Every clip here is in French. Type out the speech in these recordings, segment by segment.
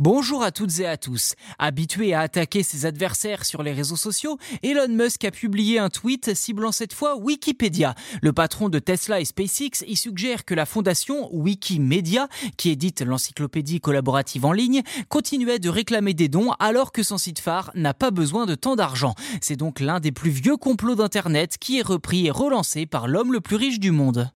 Bonjour à toutes et à tous. Habitué à attaquer ses adversaires sur les réseaux sociaux, Elon Musk a publié un tweet ciblant cette fois Wikipédia. Le patron de Tesla et SpaceX y suggère que la fondation Wikimedia, qui édite l'encyclopédie collaborative en ligne, continuait de réclamer des dons alors que son site phare n'a pas besoin de tant d'argent. C'est donc l'un des plus vieux complots d'Internet qui est repris et relancé par l'homme le plus riche du monde.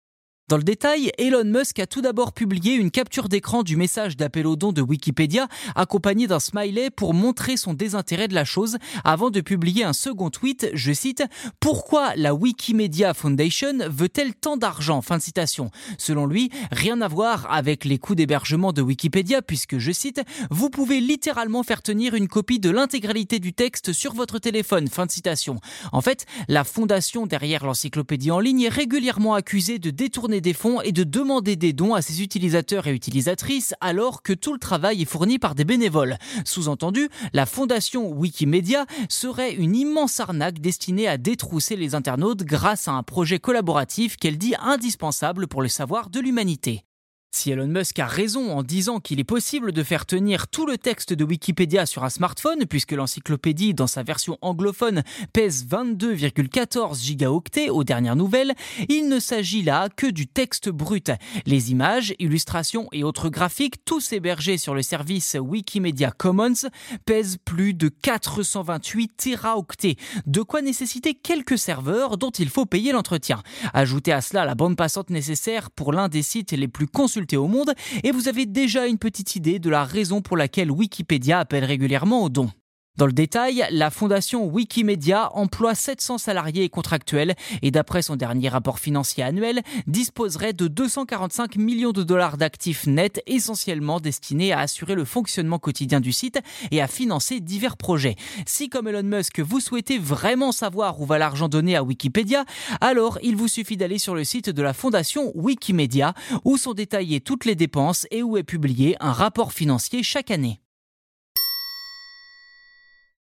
Dans le détail, Elon Musk a tout d'abord publié une capture d'écran du message d'appel au don de Wikipédia, accompagné d'un smiley pour montrer son désintérêt de la chose, avant de publier un second tweet, je cite, Pourquoi la Wikimedia Foundation veut-elle tant d'argent? Fin de citation. Selon lui, rien à voir avec les coûts d'hébergement de Wikipédia, puisque, je cite, Vous pouvez littéralement faire tenir une copie de l'intégralité du texte sur votre téléphone. Fin de citation. En fait, la fondation derrière l'encyclopédie en ligne est régulièrement accusée de détourner des fonds et de demander des dons à ses utilisateurs et utilisatrices alors que tout le travail est fourni par des bénévoles. Sous-entendu, la fondation Wikimedia serait une immense arnaque destinée à détrousser les internautes grâce à un projet collaboratif qu'elle dit indispensable pour le savoir de l'humanité. Si Elon Musk a raison en disant qu'il est possible de faire tenir tout le texte de Wikipédia sur un smartphone, puisque l'encyclopédie, dans sa version anglophone, pèse 22,14 gigaoctets aux dernières nouvelles, il ne s'agit là que du texte brut. Les images, illustrations et autres graphiques, tous hébergés sur le service Wikimedia Commons, pèsent plus de 428 téraoctets, de quoi nécessiter quelques serveurs dont il faut payer l'entretien. Ajoutez à cela la bande passante nécessaire pour l'un des sites les plus consultés au monde et vous avez déjà une petite idée de la raison pour laquelle Wikipédia appelle régulièrement au don. Dans le détail, la fondation Wikimedia emploie 700 salariés contractuels et d'après son dernier rapport financier annuel, disposerait de 245 millions de dollars d'actifs nets essentiellement destinés à assurer le fonctionnement quotidien du site et à financer divers projets. Si comme Elon Musk, vous souhaitez vraiment savoir où va l'argent donné à Wikipédia, alors il vous suffit d'aller sur le site de la fondation Wikimedia où sont détaillées toutes les dépenses et où est publié un rapport financier chaque année.